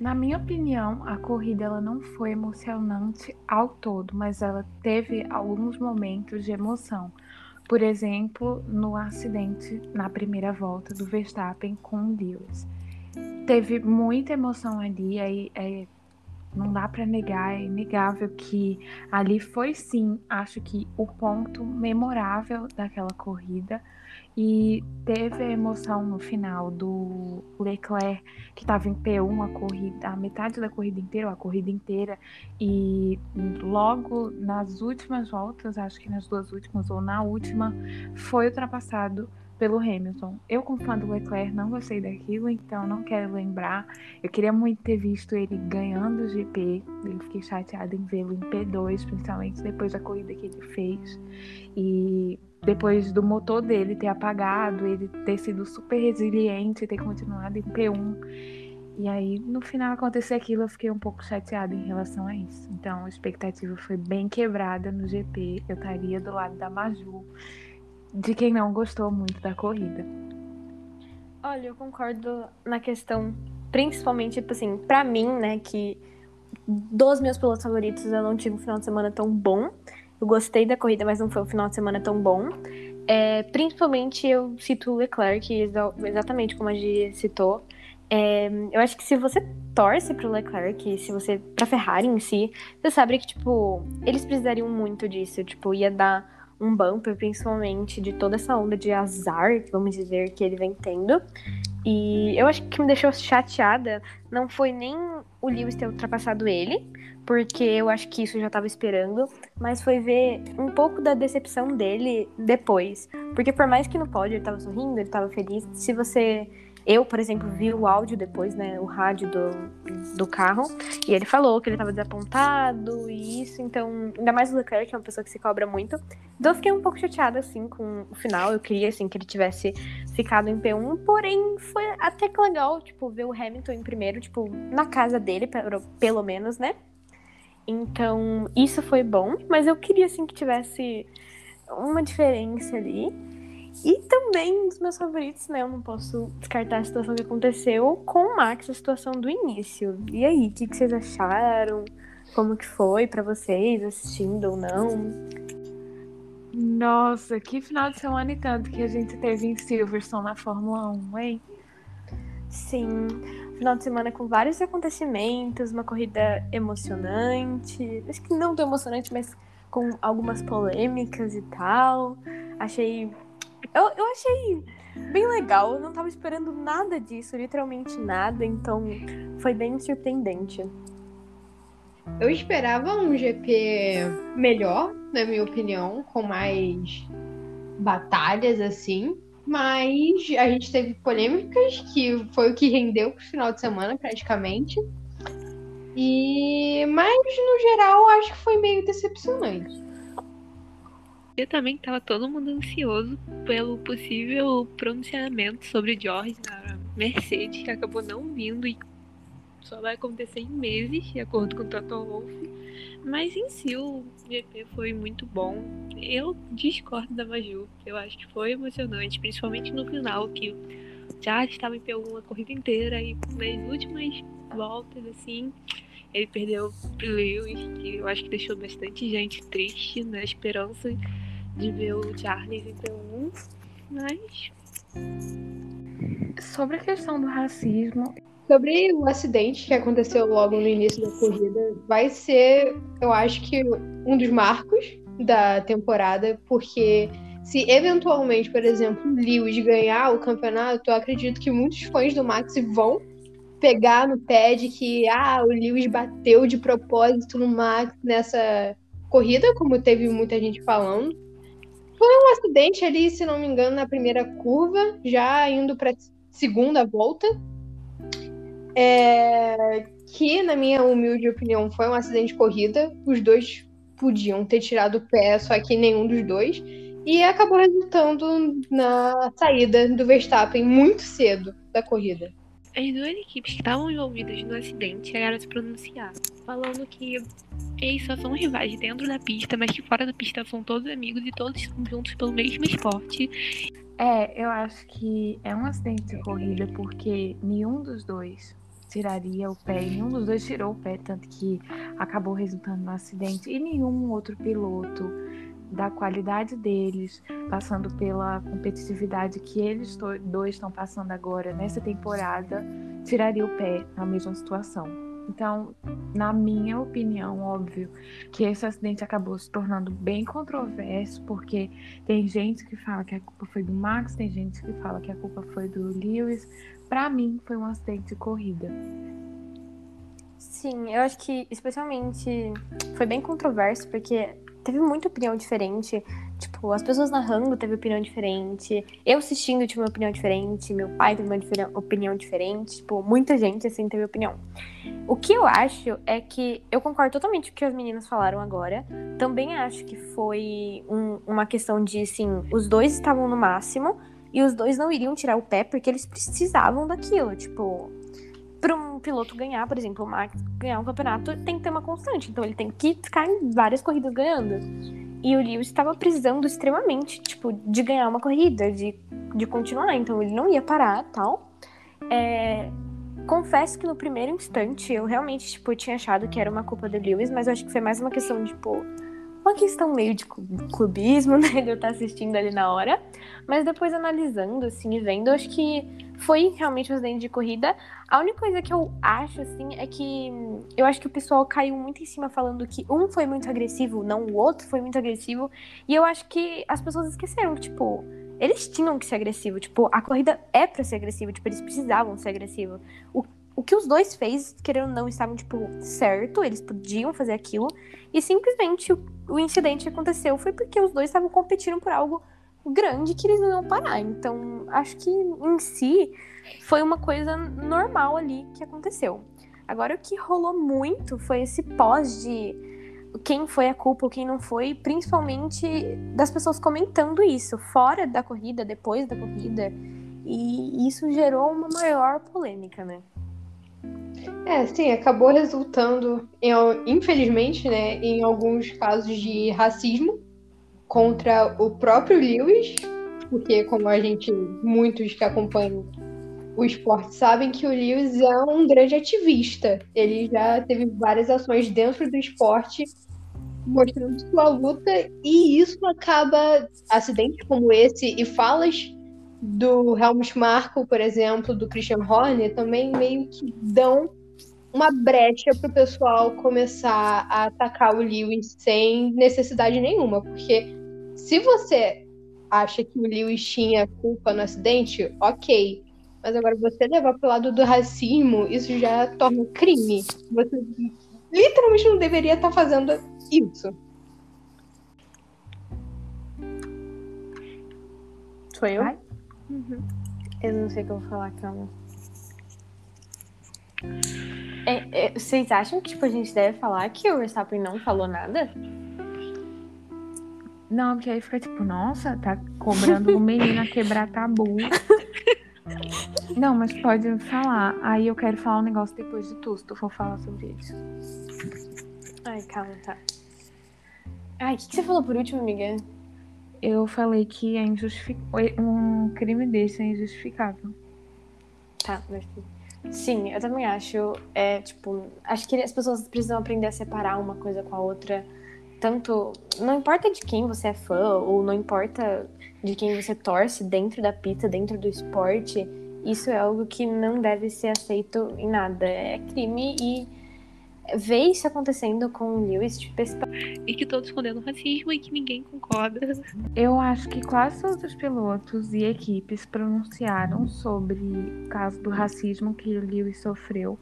Na minha opinião, a corrida ela não foi emocionante ao todo, mas ela teve alguns momentos de emoção. Por exemplo, no acidente na primeira volta do Verstappen com o Lewis. Teve muita emoção ali, aí é, não dá para negar, é inegável que ali foi sim, acho que o ponto memorável daquela corrida e teve a emoção no final do Leclerc, que estava em P1 a corrida, a metade da corrida inteira, a corrida inteira, e logo nas últimas voltas, acho que nas duas últimas ou na última, foi ultrapassado pelo Hamilton. Eu, como fã do Leclerc, não gostei daquilo, então não quero lembrar. Eu queria muito ter visto ele ganhando o GP. Eu fiquei chateada em vê-lo em P2, principalmente depois da corrida que ele fez. E depois do motor dele ter apagado, ele ter sido super resiliente, ter continuado em P1. E aí, no final, acontecer aquilo, eu fiquei um pouco chateada em relação a isso. Então, a expectativa foi bem quebrada no GP. Eu estaria do lado da Maju, de quem não gostou muito da corrida. Olha, eu concordo na questão, principalmente, tipo assim, pra mim, né, que dos meus pilotos favoritos eu não tive um final de semana tão bom. Eu gostei da corrida, mas não foi um final de semana tão bom. É, principalmente eu cito o Leclerc, exatamente como a Gi citou. É, eu acho que se você torce pro Leclerc, se você. pra Ferrari em si, você sabe que, tipo, eles precisariam muito disso. Tipo, ia dar um bumper, principalmente, de toda essa onda de azar, vamos dizer, que ele vem tendo. E eu acho que o que me deixou chateada não foi nem o Lewis ter ultrapassado ele, porque eu acho que isso eu já estava esperando, mas foi ver um pouco da decepção dele depois. Porque por mais que no pódio ele estava sorrindo, ele estava feliz, se você eu, por exemplo, vi o áudio depois, né, o rádio do, do carro, e ele falou que ele estava desapontado e isso, então, ainda mais o Leclerc, que é uma pessoa que se cobra muito. Então eu fiquei um pouco chateada, assim, com o final, eu queria, assim, que ele tivesse ficado em P1, porém, foi até que legal, tipo, ver o Hamilton em primeiro, tipo, na casa dele, pelo menos, né? Então, isso foi bom, mas eu queria assim que tivesse uma diferença ali. E também um dos meus favoritos, né? Eu não posso descartar a situação que aconteceu com o Max, a situação do início. E aí, o que, que vocês acharam? Como que foi para vocês, assistindo ou não? Nossa, que final de semana e tanto que a gente teve em Silverstone na Fórmula 1, hein? Sim final de semana com vários acontecimentos, uma corrida emocionante. Acho que não tão emocionante, mas com algumas polêmicas e tal. Achei. Eu, eu achei bem legal. Eu não tava esperando nada disso, literalmente nada. Então foi bem surpreendente. Eu esperava um GP melhor, na minha opinião, com mais batalhas assim. Mas a gente teve polêmicas, que foi o que rendeu pro final de semana, praticamente. E mas no geral acho que foi meio decepcionante. Eu também estava todo mundo ansioso pelo possível pronunciamento sobre George na Mercedes, que acabou não vindo e só vai acontecer em meses, de acordo com o Toto Wolff. Mas em si o GP foi muito bom. Eu discordo da Maju. Eu acho que foi emocionante, principalmente no final, que já estava em P1 a corrida inteira e nas últimas voltas, assim, ele perdeu pro Lewis, que eu acho que deixou bastante gente triste na esperança de ver o Charles em P1. Mas. Sobre a questão do racismo, Sobre o acidente que aconteceu logo no início da corrida, vai ser, eu acho que, um dos marcos da temporada, porque se eventualmente, por exemplo, Lewis ganhar o campeonato, eu acredito que muitos fãs do Max vão pegar no pé de que ah, o Lewis bateu de propósito no Max nessa corrida, como teve muita gente falando. Foi um acidente ali, se não me engano, na primeira curva, já indo para segunda volta é, que, na minha humilde opinião, foi um acidente de corrida. Os dois podiam ter tirado o pé, só que nenhum dos dois. E acabou resultando na saída do Verstappen muito cedo da corrida. As duas equipes que estavam envolvidas no acidente chegaram a se pronunciar, falando que eles só são rivais dentro da pista, mas que fora da pista são todos amigos e todos estão juntos pelo mesmo esporte. É, eu acho que é um acidente de corrida porque nenhum dos dois tiraria o pé. Nenhum dos dois tirou o pé, tanto que acabou resultando no acidente. E nenhum outro piloto da qualidade deles, passando pela competitividade que eles dois estão passando agora nessa temporada, tiraria o pé na mesma situação. Então, na minha opinião, óbvio que esse acidente acabou se tornando bem controverso, porque tem gente que fala que a culpa foi do Max, tem gente que fala que a culpa foi do Lewis. Para mim, foi um acidente de corrida. Sim, eu acho que especialmente foi bem controverso, porque teve muita opinião diferente. Tipo, as pessoas narrando teve opinião diferente. Eu assistindo tive uma opinião diferente. Meu pai teve uma opinião diferente. Tipo, muita gente, assim, teve opinião. O que eu acho é que eu concordo totalmente com o que as meninas falaram agora. Também acho que foi um, uma questão de, assim, os dois estavam no máximo e os dois não iriam tirar o pé porque eles precisavam daquilo. Tipo, para um piloto ganhar, por exemplo, o Max ganhar um campeonato, tem que ter uma constante. Então ele tem que ficar em várias corridas ganhando. E o Lewis estava precisando extremamente, tipo, de ganhar uma corrida, de, de continuar. Então ele não ia parar tal. É, confesso que no primeiro instante eu realmente, tipo, tinha achado que era uma culpa do Lewis, mas eu acho que foi mais uma questão tipo, uma questão meio de clubismo, né? De eu estar assistindo ali na hora. Mas depois analisando, assim, e vendo, acho que foi realmente um acidente de corrida. A única coisa que eu acho, assim, é que eu acho que o pessoal caiu muito em cima falando que um foi muito agressivo, não o outro foi muito agressivo. E eu acho que as pessoas esqueceram, tipo, eles tinham que ser agressivos. Tipo, a corrida é pra ser agressiva, tipo, eles precisavam ser agressivos. O o que os dois fez, querendo ou não, estavam, tipo, certo, eles podiam fazer aquilo, e simplesmente o, o incidente que aconteceu foi porque os dois estavam competindo por algo grande que eles não iam parar. Então, acho que em si foi uma coisa normal ali que aconteceu. Agora, o que rolou muito foi esse pós de quem foi a culpa quem não foi, principalmente das pessoas comentando isso, fora da corrida, depois da corrida. E isso gerou uma maior polêmica, né? É, sim, acabou resultando, em, infelizmente, né, em alguns casos de racismo contra o próprio Lewis, porque como a gente, muitos que acompanham o esporte sabem que o Lewis é um grande ativista. Ele já teve várias ações dentro do esporte mostrando sua luta e isso acaba acidentes como esse e falas do Helmut Marko, por exemplo, do Christian Horner, também meio que dão uma brecha para o pessoal começar a atacar o Lewis sem necessidade nenhuma, porque se você acha que o Lewis tinha culpa no acidente, ok. Mas agora você levar para o lado do racismo, isso já torna crime. Você literalmente não deveria estar tá fazendo isso. Sou eu? Vai? Uhum. Eu não sei o que eu vou falar, calma. É, é, vocês acham que tipo, a gente deve falar que o Verstappen não falou nada? Não, porque aí fica tipo, nossa, tá cobrando o menino a quebrar tabu. não, mas pode falar. Aí eu quero falar um negócio depois de tudo, se tu for falar sobre isso. Ai, calma, tá. Ai, o que, que você falou por último, amiga? Eu falei que é injustificável. Um crime desse é injustificável. Tá, Sim, eu também acho. É, tipo, acho que as pessoas precisam aprender a separar uma coisa com a outra. Tanto. Não importa de quem você é fã, ou não importa de quem você torce dentro da pista, dentro do esporte. Isso é algo que não deve ser aceito em nada. É crime e ver isso acontecendo com o Lewis, tipo, esse... E que todos condenam o racismo e que ninguém concorda. Eu acho que quase todos os pilotos e equipes pronunciaram sobre o caso do racismo que o Lewis sofreu,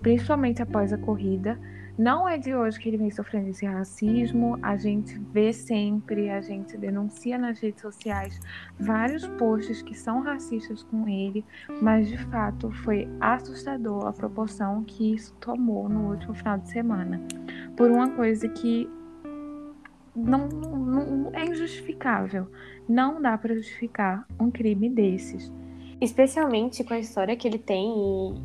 principalmente após a corrida. Não é de hoje que ele vem sofrendo esse racismo, a gente vê sempre, a gente denuncia nas redes sociais vários posts que são racistas com ele, mas de fato foi assustador a proporção que isso tomou no último final de semana. Por uma coisa que não, não é injustificável. Não dá para justificar um crime desses. Especialmente com a história que ele tem,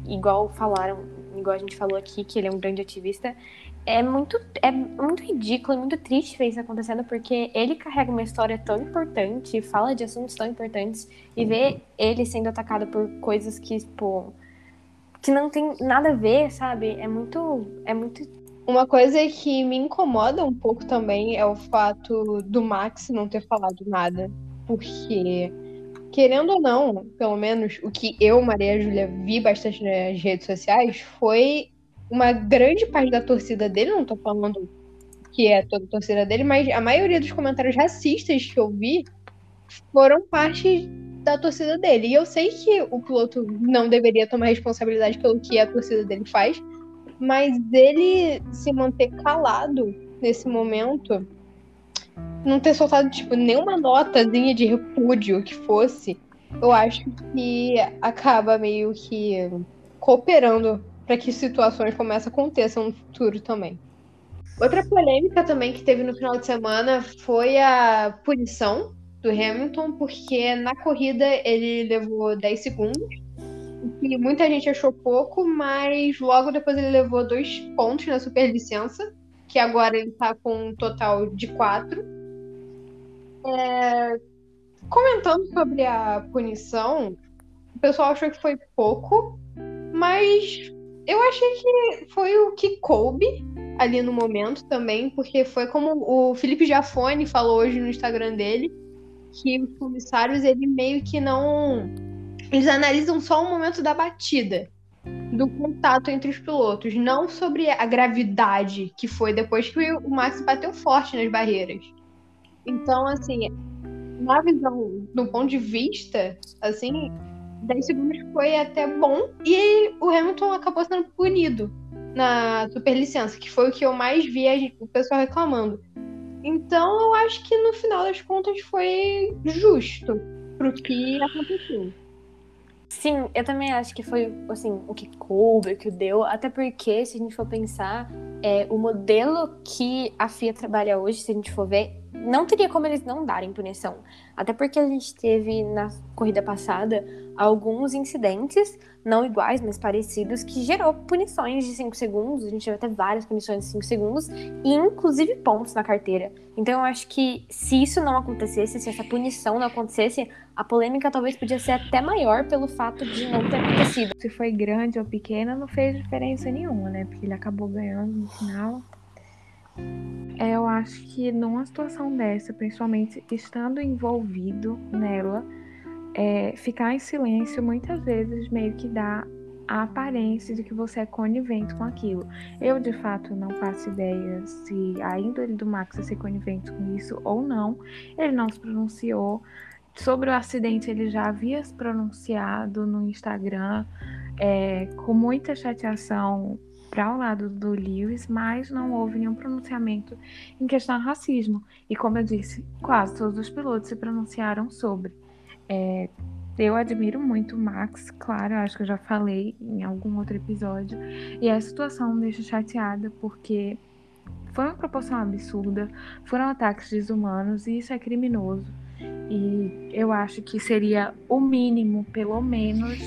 e igual falaram igual a gente falou aqui, que ele é um grande ativista, é muito, é muito ridículo e muito triste ver isso acontecendo, porque ele carrega uma história tão importante, fala de assuntos tão importantes, e ver ele sendo atacado por coisas que, tipo, que não tem nada a ver, sabe? É muito. É muito. Uma coisa que me incomoda um pouco também é o fato do Max não ter falado nada. Porque, querendo ou não, pelo menos o que eu, Maria Júlia, vi bastante nas redes sociais foi uma grande parte da torcida dele, não tô falando que é toda a torcida dele, mas a maioria dos comentários racistas que eu vi foram parte da torcida dele. E eu sei que o piloto não deveria tomar responsabilidade pelo que a torcida dele faz, mas ele se manter calado nesse momento, não ter soltado tipo nenhuma notazinha de repúdio que fosse, eu acho que acaba meio que cooperando para que situações como essa aconteçam no futuro também. Outra polêmica também que teve no final de semana foi a punição do Hamilton, porque na corrida ele levou 10 segundos, que muita gente achou pouco, mas logo depois ele levou dois pontos na superlicença, que agora ele está com um total de quatro. É... Comentando sobre a punição, o pessoal achou que foi pouco, mas eu achei que foi o que coube ali no momento também, porque foi como o Felipe Jafone falou hoje no Instagram dele, que os comissários, ele meio que não. Eles analisam só o momento da batida, do contato entre os pilotos, não sobre a gravidade que foi depois que o Max bateu forte nas barreiras. Então, assim, na visão, do ponto de vista, assim, 10 segundos foi até bom e o Hamilton acabou sendo punido na superlicença, que foi o que eu mais vi o pessoal reclamando. Então eu acho que no final das contas foi justo pro que aconteceu. Sim, eu também acho que foi assim, o que coube, o que deu, até porque, se a gente for pensar, é, o modelo que a FIA trabalha hoje, se a gente for ver, não teria como eles não darem punição. Até porque a gente teve na corrida passada alguns incidentes, não iguais, mas parecidos, que gerou punições de 5 segundos. A gente teve até várias punições de 5 segundos, e inclusive pontos na carteira. Então eu acho que se isso não acontecesse, se essa punição não acontecesse, a polêmica talvez podia ser até maior pelo fato de não ter acontecido. Se foi grande ou pequena, não fez diferença nenhuma, né? Porque ele acabou ganhando no final. É, eu acho que numa situação dessa, principalmente estando envolvido nela, é, ficar em silêncio muitas vezes meio que dá a aparência de que você é conivente com aquilo. Eu, de fato, não faço ideia se a índole do Max é ser conivente com isso ou não. Ele não se pronunciou. Sobre o acidente, ele já havia se pronunciado no Instagram é, com muita chateação para o lado do Lewis, mas não houve nenhum pronunciamento em questão ao racismo. E como eu disse, quase todos os pilotos se pronunciaram sobre. É, eu admiro muito o Max, claro, acho que eu já falei em algum outro episódio. E a situação me deixa chateada porque foi uma proporção absurda, foram ataques desumanos e isso é criminoso. E eu acho que seria o mínimo, pelo menos,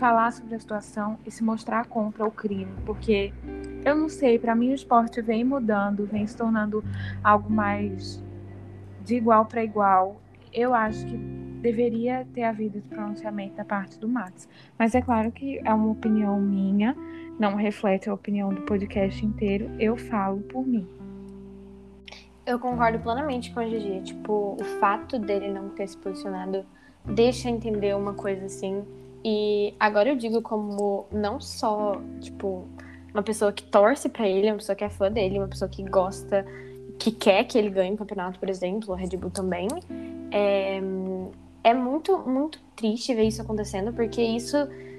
falar sobre a situação e se mostrar contra o crime, porque eu não sei, para mim o esporte vem mudando, vem se tornando algo mais de igual para igual. Eu acho que deveria ter havido esse pronunciamento da parte do Max, mas é claro que é uma opinião minha, não reflete a opinião do podcast inteiro, eu falo por mim. Eu concordo plenamente com a Gigi. Tipo, o fato dele não ter se posicionado deixa entender uma coisa assim e agora eu digo como não só, tipo, uma pessoa que torce para ele, uma pessoa que é fã dele, uma pessoa que gosta, que quer que ele ganhe o campeonato, por exemplo, o Red Bull também. É, é muito, muito triste ver isso acontecendo, porque isso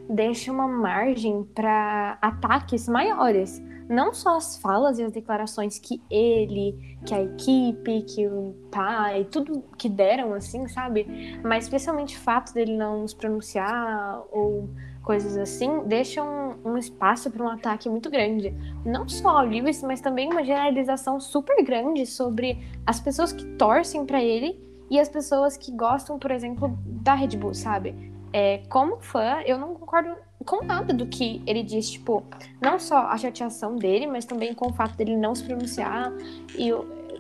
deixa uma margem para ataques maiores não só as falas e as declarações que ele, que a equipe, que o pai, tudo que deram, assim, sabe? Mas especialmente o fato dele não se pronunciar ou coisas assim, deixam um, um espaço para um ataque muito grande. Não só ao Lewis, mas também uma generalização super grande sobre as pessoas que torcem para ele e as pessoas que gostam, por exemplo, da Red Bull, sabe? É, como fã, eu não concordo com nada do que ele diz, tipo, não só a chateação dele, mas também com o fato dele não se pronunciar e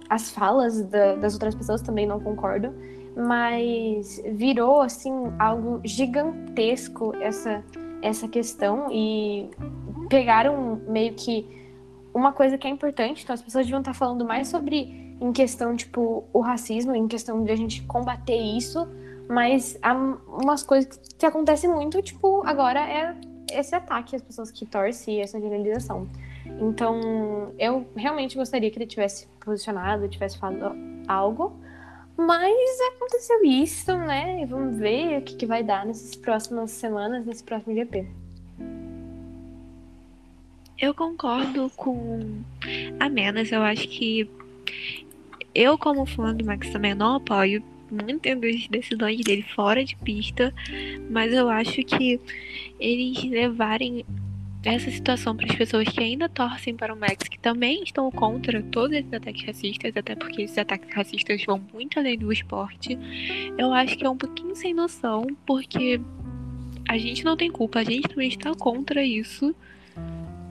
as falas da, das outras pessoas também não concordo, mas virou assim algo gigantesco essa essa questão e pegaram meio que uma coisa que é importante, então as pessoas deviam estar falando mais sobre em questão, tipo, o racismo, em questão de a gente combater isso, mas há umas coisas que acontecem muito, tipo, agora é esse ataque às pessoas que torcem essa generalização. Então, eu realmente gostaria que ele tivesse posicionado, tivesse falado algo, mas aconteceu isso, né? Vamos ver o que, que vai dar nessas próximas semanas, nesse próximo GP. Eu concordo com a Menas. Eu acho que eu, como fã do Max, também não apoio muitas das decisões dele fora de pista, mas eu acho que eles levarem essa situação para as pessoas que ainda torcem para o Max, que também estão contra todos esses ataques racistas, até porque esses ataques racistas vão muito além do esporte, eu acho que é um pouquinho sem noção, porque a gente não tem culpa, a gente também está contra isso.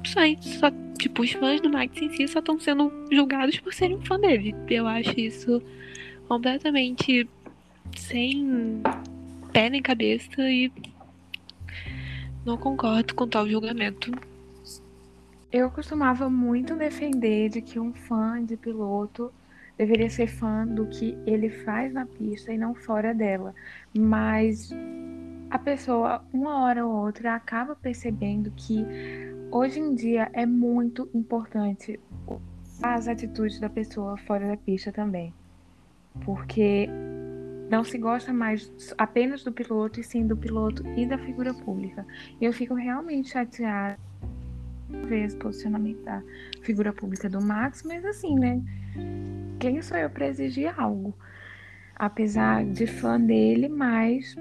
Só, só tipo, os fãs do Max em si só estão sendo julgados por serem um fã dele. Eu acho isso completamente sem pé nem cabeça e não concordo com tal julgamento. Eu costumava muito defender de que um fã de piloto deveria ser fã do que ele faz na pista e não fora dela. Mas a pessoa, uma hora ou outra, acaba percebendo que hoje em dia é muito importante as atitudes da pessoa fora da pista também porque não se gosta mais apenas do piloto, e sim do piloto e da figura pública. E eu fico realmente chateada ver esse posicionamento da figura pública do Max, mas assim, né? Quem sou eu para exigir algo? Apesar de fã dele, mas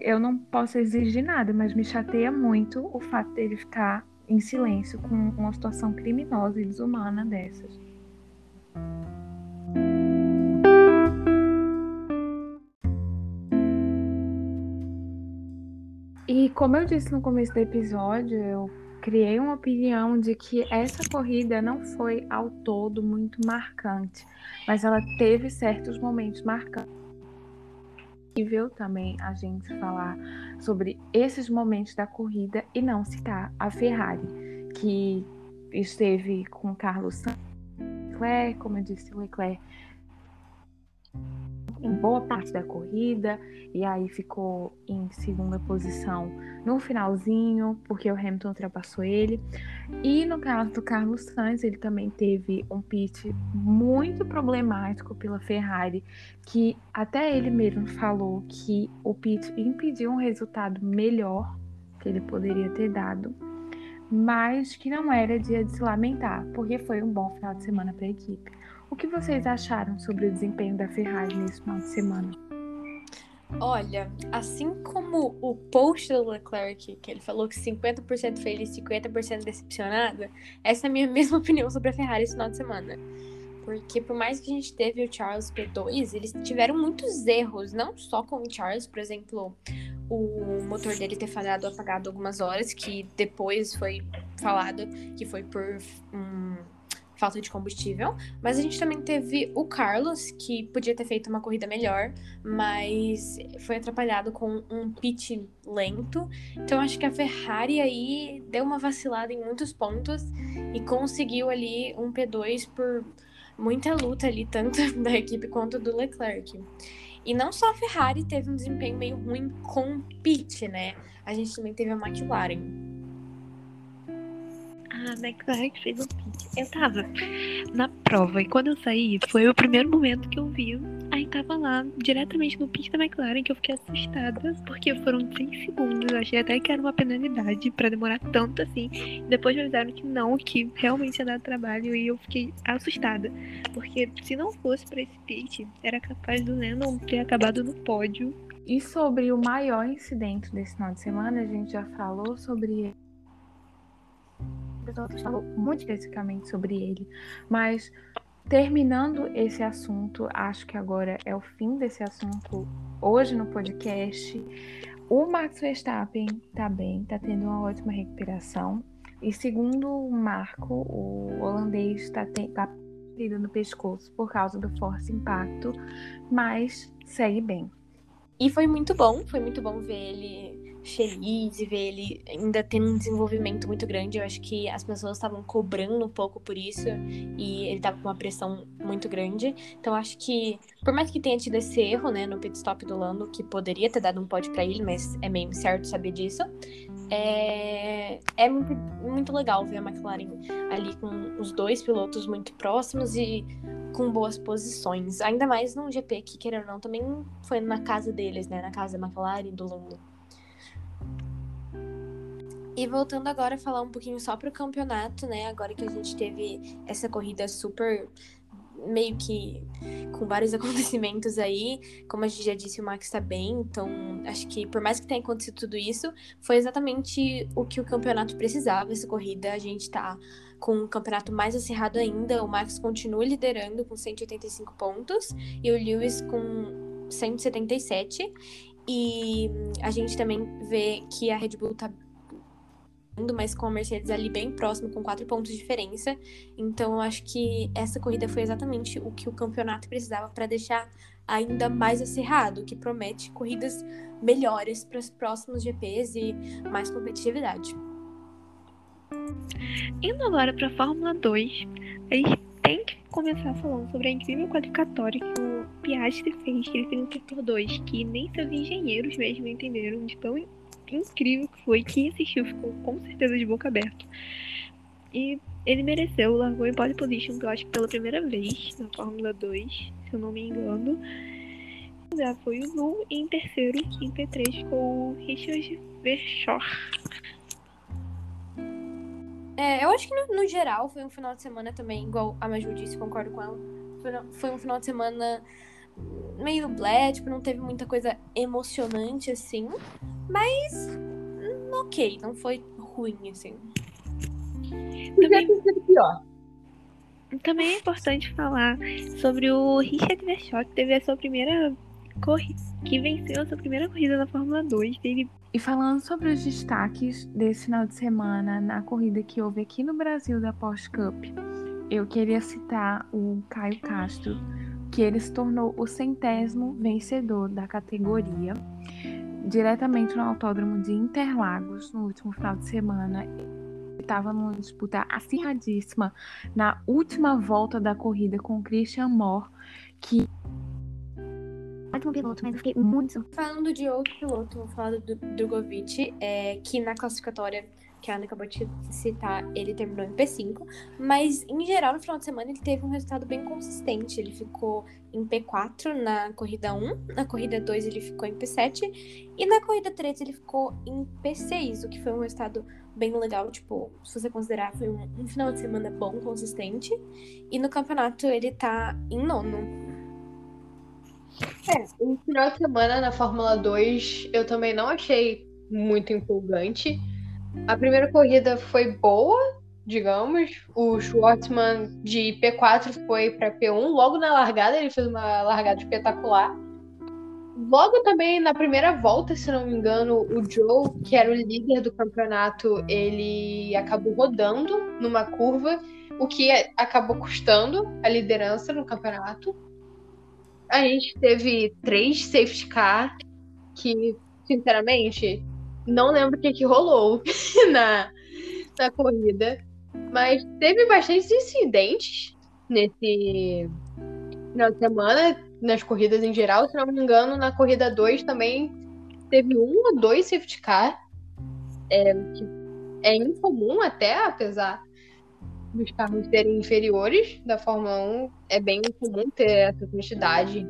eu não posso exigir nada, mas me chateia muito o fato dele ficar em silêncio com uma situação criminosa e desumana dessas. E como eu disse no começo do episódio, eu criei uma opinião de que essa corrida não foi ao todo muito marcante, mas ela teve certos momentos marcantes. E viu também a gente falar sobre esses momentos da corrida e não citar a Ferrari, que esteve com Carlos Sainz, Leclerc, como eu disse, o Leclerc em boa parte da corrida e aí ficou em segunda posição no finalzinho, porque o Hamilton ultrapassou ele. E no caso do Carlos Sainz, ele também teve um pit muito problemático pela Ferrari, que até ele mesmo falou que o pit impediu um resultado melhor que ele poderia ter dado, mas que não era dia de se lamentar, porque foi um bom final de semana para a equipe. O que vocês acharam sobre o desempenho da Ferrari nesse final de semana? Olha, assim como o post do Leclerc, que ele falou que 50% feliz e 50% decepcionada, essa é a minha mesma opinião sobre a Ferrari esse final de semana. Porque por mais que a gente teve o Charles P2, eles tiveram muitos erros, não só com o Charles, por exemplo, o motor dele ter falhado apagado algumas horas, que depois foi falado que foi por um falta de combustível. Mas a gente também teve o Carlos, que podia ter feito uma corrida melhor, mas foi atrapalhado com um pit lento. Então acho que a Ferrari aí deu uma vacilada em muitos pontos e conseguiu ali um P2 por muita luta ali, tanto da equipe quanto do Leclerc. E não só a Ferrari teve um desempenho meio ruim com o pit, né? A gente também teve a McLaren McLaren fez um pit. Eu tava na prova e quando eu saí, foi o primeiro momento que eu vi. Aí tava lá, diretamente no pit da McLaren, que eu fiquei assustada, porque foram 3 segundos. Eu achei até que era uma penalidade para demorar tanto assim. Depois me avisaram que não, que realmente ia dar trabalho e eu fiquei assustada. Porque se não fosse para esse pit, era capaz do Lennon ter acabado no pódio. E sobre o maior incidente desse final de semana, a gente já falou sobre pessoas falou muito especificamente sobre ele. Mas terminando esse assunto, acho que agora é o fim desse assunto hoje no podcast. O Max Verstappen tá bem, tá tendo uma ótima recuperação. E segundo o Marco, o holandês está tá ferido no pescoço por causa do forte impacto, mas segue bem. E foi muito bom, foi muito bom ver ele feliz e ver ele ainda tendo um desenvolvimento muito grande. Eu acho que as pessoas estavam cobrando um pouco por isso e ele tava com uma pressão muito grande. Então acho que, por mais que tenha tido esse erro, né, no pit stop do Lando, que poderia ter dado um pódio para ele, mas é meio certo saber disso. É, é muito, muito legal ver a McLaren ali com os dois pilotos muito próximos e com boas posições. Ainda mais num GP que, querendo ou não, também foi na casa deles, né? Na casa da McLaren do Lando. E voltando agora a falar um pouquinho só pro campeonato, né? Agora que a gente teve essa corrida super meio que com vários acontecimentos aí. Como a gente já disse, o Max tá bem, então acho que por mais que tenha acontecido tudo isso, foi exatamente o que o campeonato precisava, essa corrida. A gente tá com um campeonato mais acirrado ainda. O Max continua liderando com 185 pontos e o Lewis com 177. E a gente também vê que a Red Bull tá mas com a Mercedes ali bem próximo, com quatro pontos de diferença. Então eu acho que essa corrida foi exatamente o que o campeonato precisava para deixar ainda mais acirrado, que promete corridas melhores para os próximos GPs e mais competitividade. Indo agora para a Fórmula 2, a gente tem que começar falando sobre a incrível qualificatória que o Piastri fez, que ele fez no setor 2, que nem seus engenheiros mesmo entenderam de tão incrível que foi. Quem assistiu ficou com certeza de boca aberta. E ele mereceu, largou em pole position, eu acho que pela primeira vez na Fórmula 2, se eu não me engano. Já foi o Lu e em terceiro em P3 ficou o Richard Verschoor. É, eu acho que no, no, geral foi um final de semana também, igual a Maju disse, concordo com ela. Foi, foi um final de semana meio blé, tipo, não teve muita coisa emocionante assim. Mas, hum, ok, não foi ruim, assim. Também, sido pior. Também é importante falar sobre o Richard Verchock, que teve a sua primeira corrida, que venceu a sua primeira corrida na Fórmula 2. Teve... E falando sobre os destaques desse final de semana na corrida que houve aqui no Brasil da Porsche Cup, eu queria citar o Caio Castro, que ele se tornou o centésimo vencedor da categoria diretamente no autódromo de Interlagos no último final de semana. Estava numa disputa acirradíssima na última volta da corrida com o Christian Moore, que ótimo piloto, mas eu fiquei muito. Falando de outro piloto, vou falar do Drogovic, é, que na classificatória que a Ana acabou de citar, ele terminou em P5, mas em geral no final de semana ele teve um resultado bem consistente. Ele ficou em P4 na corrida 1, na corrida 2 ele ficou em P7 e na corrida 3 ele ficou em P6, o que foi um resultado bem legal, tipo, se você considerar, foi um, um final de semana bom, consistente. E no campeonato ele tá em nono. É, o final de semana na Fórmula 2 eu também não achei muito empolgante. A primeira corrida foi boa, digamos. O Schwartzman de P4 foi para P1. Logo na largada, ele fez uma largada espetacular. Logo também na primeira volta, se não me engano, o Joe, que era o líder do campeonato, ele acabou rodando numa curva, o que acabou custando a liderança no campeonato. A gente teve três safety car que, sinceramente, não lembro o que, que rolou na, na corrida. Mas teve bastantes incidentes nesse final de semana, nas corridas em geral. Se não me engano, na corrida 2 também teve um ou dois safety car. É, que é incomum até, apesar dos carros serem inferiores da Fórmula 1. É bem incomum ter essa quantidade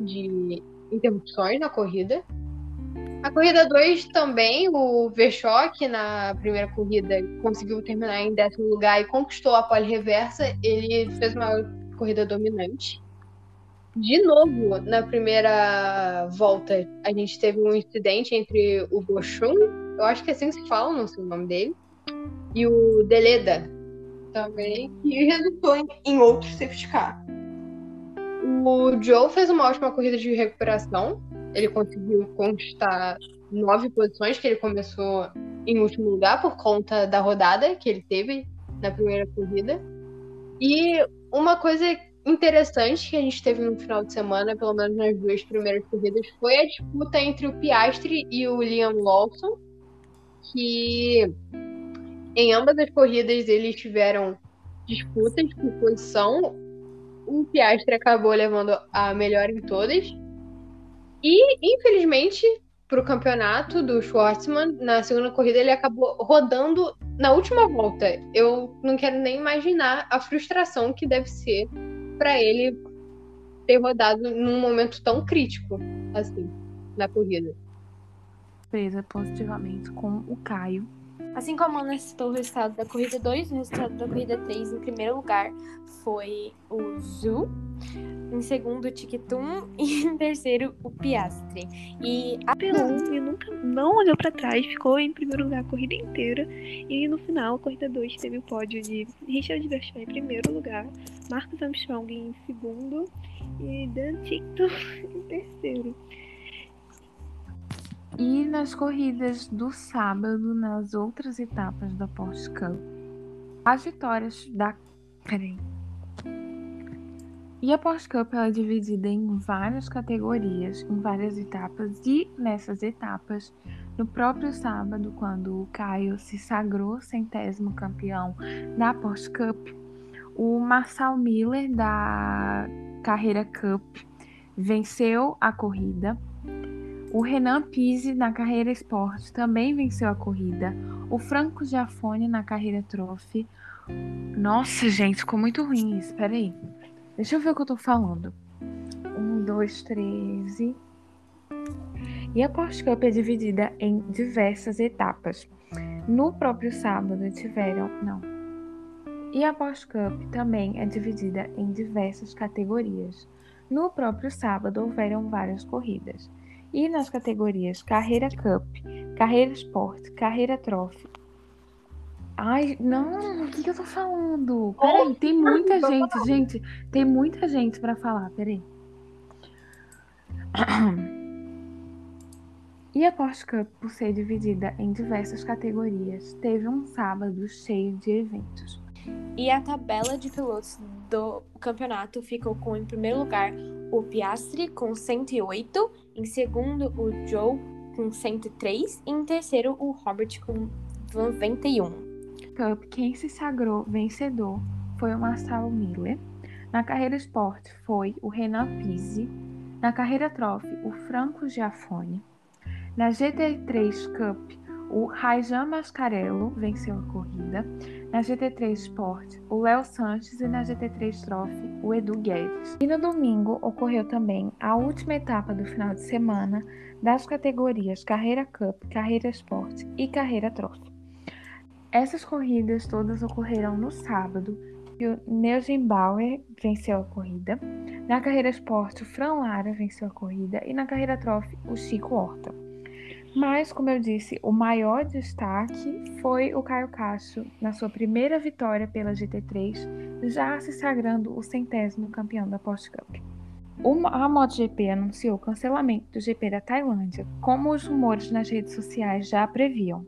de interrupções na corrida. A corrida 2 também, o Verchock na primeira corrida conseguiu terminar em décimo lugar e conquistou a pole reversa. Ele fez uma corrida dominante. De novo, na primeira volta, a gente teve um incidente entre o Bochum, eu acho que é assim que se fala, não sei o nome dele, e o Deleda também, que resultou em outro safety car. O Joe fez uma ótima corrida de recuperação, ele conseguiu conquistar nove posições, que ele começou em último lugar por conta da rodada que ele teve na primeira corrida. E uma coisa interessante que a gente teve no final de semana, pelo menos nas duas primeiras corridas, foi a disputa entre o Piastri e o Liam Lawson, que em ambas as corridas eles tiveram disputas por posição. O Piastri acabou levando a melhor em todas. E, infelizmente, para o campeonato do Schwartzman, na segunda corrida, ele acabou rodando na última volta. Eu não quero nem imaginar a frustração que deve ser para ele ter rodado num momento tão crítico assim na corrida. Presa positivamente com o Caio. Assim como Ana citou o resultado da corrida 2, o resultado da corrida 3, em primeiro lugar, foi o Zu em segundo o Tic-Tum e em terceiro o Piastre. E a Pelon nunca não olhou para trás, ficou em primeiro lugar a corrida inteira e no final, a corrida 2 teve o pódio de Richard Verstappen em primeiro lugar, Marcos Armstrong em segundo e Dan Tic-Tum em terceiro. E nas corridas do sábado, nas outras etapas da Porsche Cup, as vitórias da. Peraí. E a Porsche Cup ela é dividida em várias categorias, em várias etapas, e nessas etapas, no próprio sábado, quando o Caio se sagrou centésimo campeão da Porsche Cup, o Marcel Miller da Carreira Cup venceu a corrida. O Renan Pise na Carreira Sport também venceu a corrida. O Franco Giafone na Carreira Trophy. Nossa, gente, ficou muito ruim isso. Peraí. Deixa eu ver o que eu tô falando. Um, dois, três e. E a Porsche Cup é dividida em diversas etapas. No próprio sábado tiveram. Não. E a Porsche Cup também é dividida em diversas categorias. No próprio sábado houveram várias corridas. E nas categorias Carreira Cup, Carreira Sport, Carreira Trophy Ai, não, o que, que eu tô falando? Peraí, tem muita gente, gente, tem muita gente para falar, peraí. E a Porsche Cup, por ser dividida em diversas categorias, teve um sábado cheio de eventos. E a tabela de pilotos do campeonato ficou com, em primeiro lugar, o Piastri com 108, em segundo, o Joe com 103 e em terceiro, o Robert com 91. Cup, quem se sagrou vencedor foi o Marcelo Miller. Na carreira esporte foi o Renan Pizzi. Na carreira Trophy, o Franco Giafone. Na GT3 Cup, o Raijan Mascarello venceu a corrida. Na GT3 Sport, o Léo Sanches e na GT3 Trophy, o Edu Guedes. E no domingo ocorreu também a última etapa do final de semana das categorias Carreira Cup, Carreira Sport e Carreira Trophy. Essas corridas todas ocorreram no sábado e o Neugenbauer venceu a corrida. Na carreira esporte, o Fran Lara venceu a corrida e na carreira Trophy, o Chico Horta. Mas, como eu disse, o maior destaque foi o Caio Castro na sua primeira vitória pela GT3, já se sagrando o centésimo campeão da Porsche Cup. A MotoGP anunciou o cancelamento do GP da Tailândia, como os rumores nas redes sociais já previam.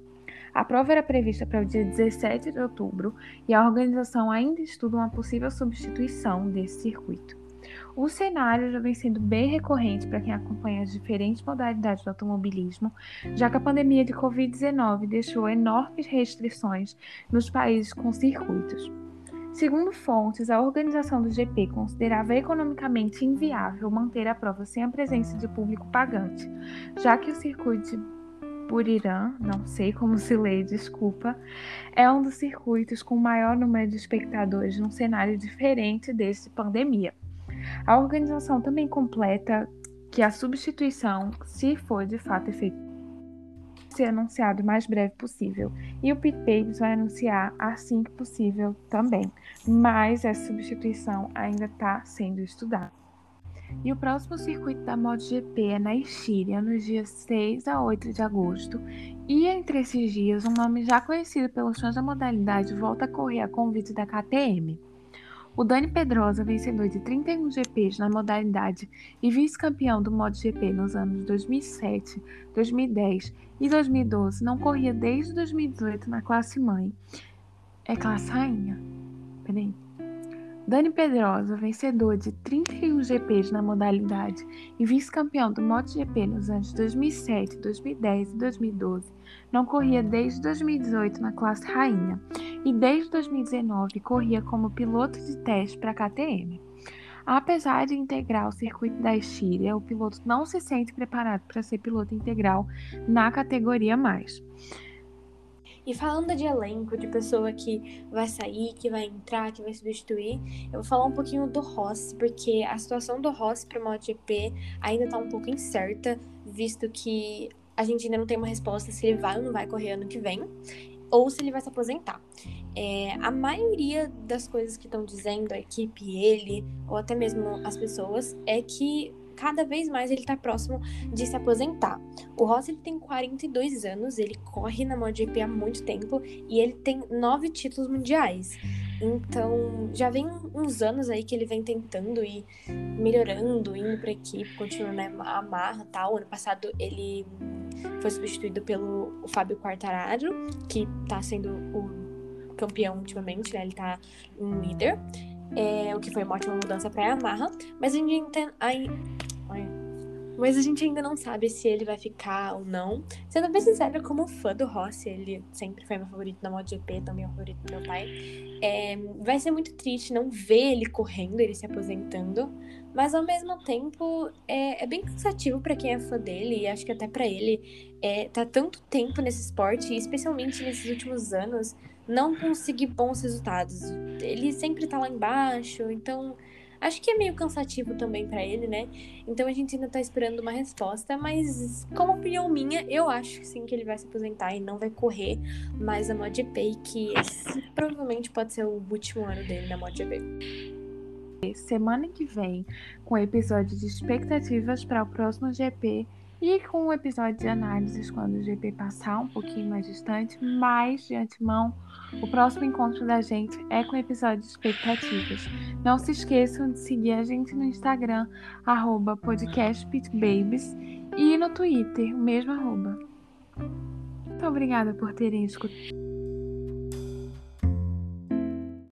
A prova era prevista para o dia 17 de outubro e a organização ainda estuda uma possível substituição desse circuito. O cenário já vem sendo bem recorrente para quem acompanha as diferentes modalidades do automobilismo, já que a pandemia de Covid-19 deixou enormes restrições nos países com circuitos. Segundo fontes, a organização do GP considerava economicamente inviável manter a prova sem a presença de público pagante, já que o circuito Buriram, não sei como se lê, desculpa, é um dos circuitos com maior número de espectadores num cenário diferente desse pandemia. A organização também completa que a substituição, se for de fato efetiva, ser anunciado o mais breve possível. E o Papers vai anunciar assim que possível também. Mas essa substituição ainda está sendo estudada. E o próximo circuito da MotoGP é na Estíria, nos dias 6 a 8 de agosto. E entre esses dias, um nome já conhecido pelos fãs da modalidade volta a correr a convite da KTM. O Dani Pedrosa, vencedor de 31 GPs na modalidade e vice-campeão do MotoGP nos anos 2007, 2010 e 2012, não corria desde 2018 na classe mãe. É classe rainha? Peraí. Dani Pedrosa, vencedor de 31 GPs na modalidade e vice-campeão do MotoGP nos anos 2007, 2010 e 2012, não corria desde 2018 na classe rainha e desde 2019 corria como piloto de teste para a KTM. Apesar de integrar o circuito da Estíria, o piloto não se sente preparado para ser piloto integral na categoria mais. E falando de elenco, de pessoa que vai sair, que vai entrar, que vai substituir, eu vou falar um pouquinho do Rossi, porque a situação do Rossi para o MotoGP ainda está um pouco incerta, visto que a gente ainda não tem uma resposta se ele vai ou não vai correr ano que vem, ou se ele vai se aposentar. É, a maioria das coisas que estão dizendo, a equipe, ele, ou até mesmo as pessoas, é que cada vez mais ele tá próximo de se aposentar. O Rossi ele tem 42 anos, ele corre na MotoGP há muito tempo e ele tem nove títulos mundiais. Então, já vem uns anos aí que ele vem tentando e melhorando, indo pra equipe, continuando a marra tal. Ano passado ele foi substituído pelo Fábio Quartararo, que tá sendo o campeão ultimamente, né? Ele tá em líder. É, o que foi uma ótima mudança para Yamaha, mas a gente, mas a gente ainda não sabe se ele vai ficar ou não. Sendo bem sincera, como fã do Rossi, ele sempre foi meu favorito na MotoGP, também é o favorito do meu pai. É, vai ser muito triste não ver ele correndo, ele se aposentando. Mas ao mesmo tempo é, é bem cansativo para quem é fã dele e acho que até para ele é, tá tanto tempo nesse esporte, especialmente nesses últimos anos, não conseguir bons resultados. Ele sempre tá lá embaixo, então Acho que é meio cansativo também para ele, né? Então a gente ainda tá esperando uma resposta, mas como opinião minha, eu acho sim que ele vai se aposentar e não vai correr mais a MotoGP, que esse provavelmente pode ser o último ano dele na MotoGP. Semana que vem, com episódio de expectativas para o próximo GP e com um episódio de análises quando o GP passar um pouquinho mais distante, mas de antemão, o próximo encontro da gente é com o episódio de expectativas. Não se esqueçam de seguir a gente no Instagram, arroba podcastpitbabies, e no Twitter, o mesmo arroba. Muito obrigada por terem escutado.